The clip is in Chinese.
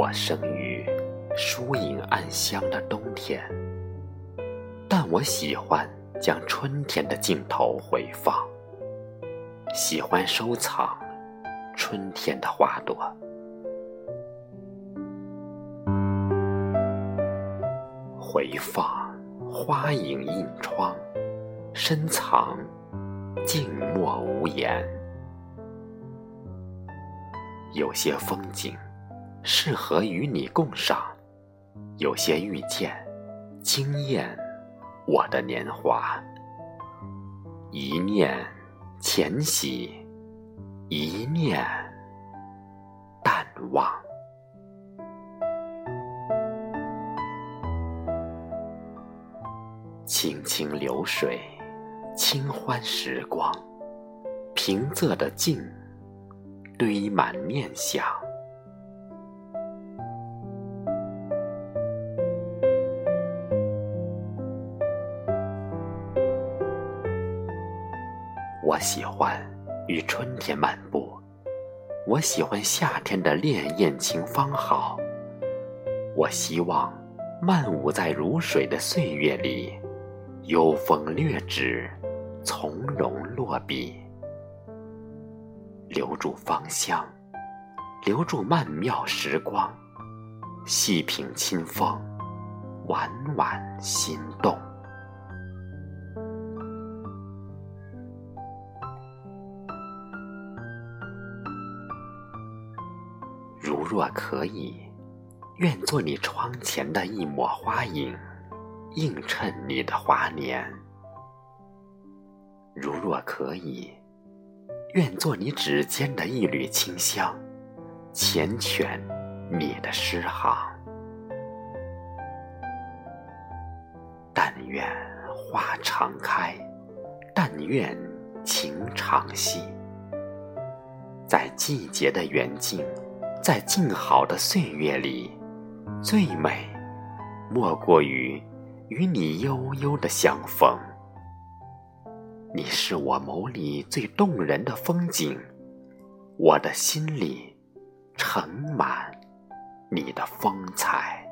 我生于疏影暗香的冬天，但我喜欢将春天的镜头回放，喜欢收藏春天的花朵，回放花影映窗，深藏静默无言。有些风景。适合与你共赏，有些遇见惊艳我的年华，一念浅喜，一念淡忘。清清流水，清欢时光，平仄的静，堆满念想。我喜欢与春天漫步，我喜欢夏天的潋滟晴方好。我希望漫舞在如水的岁月里，幽风掠纸，从容落笔，留住芳香，留住曼妙时光，细品清风，婉婉心动。如若可以，愿做你窗前的一抹花影，映衬你的华年；如若可以，愿做你指尖的一缕清香，缱绻你的诗行。但愿花常开，但愿情常系，在季节的远近。在静好的岁月里，最美莫过于与你悠悠的相逢。你是我眸里最动人的风景，我的心里盛满你的风采。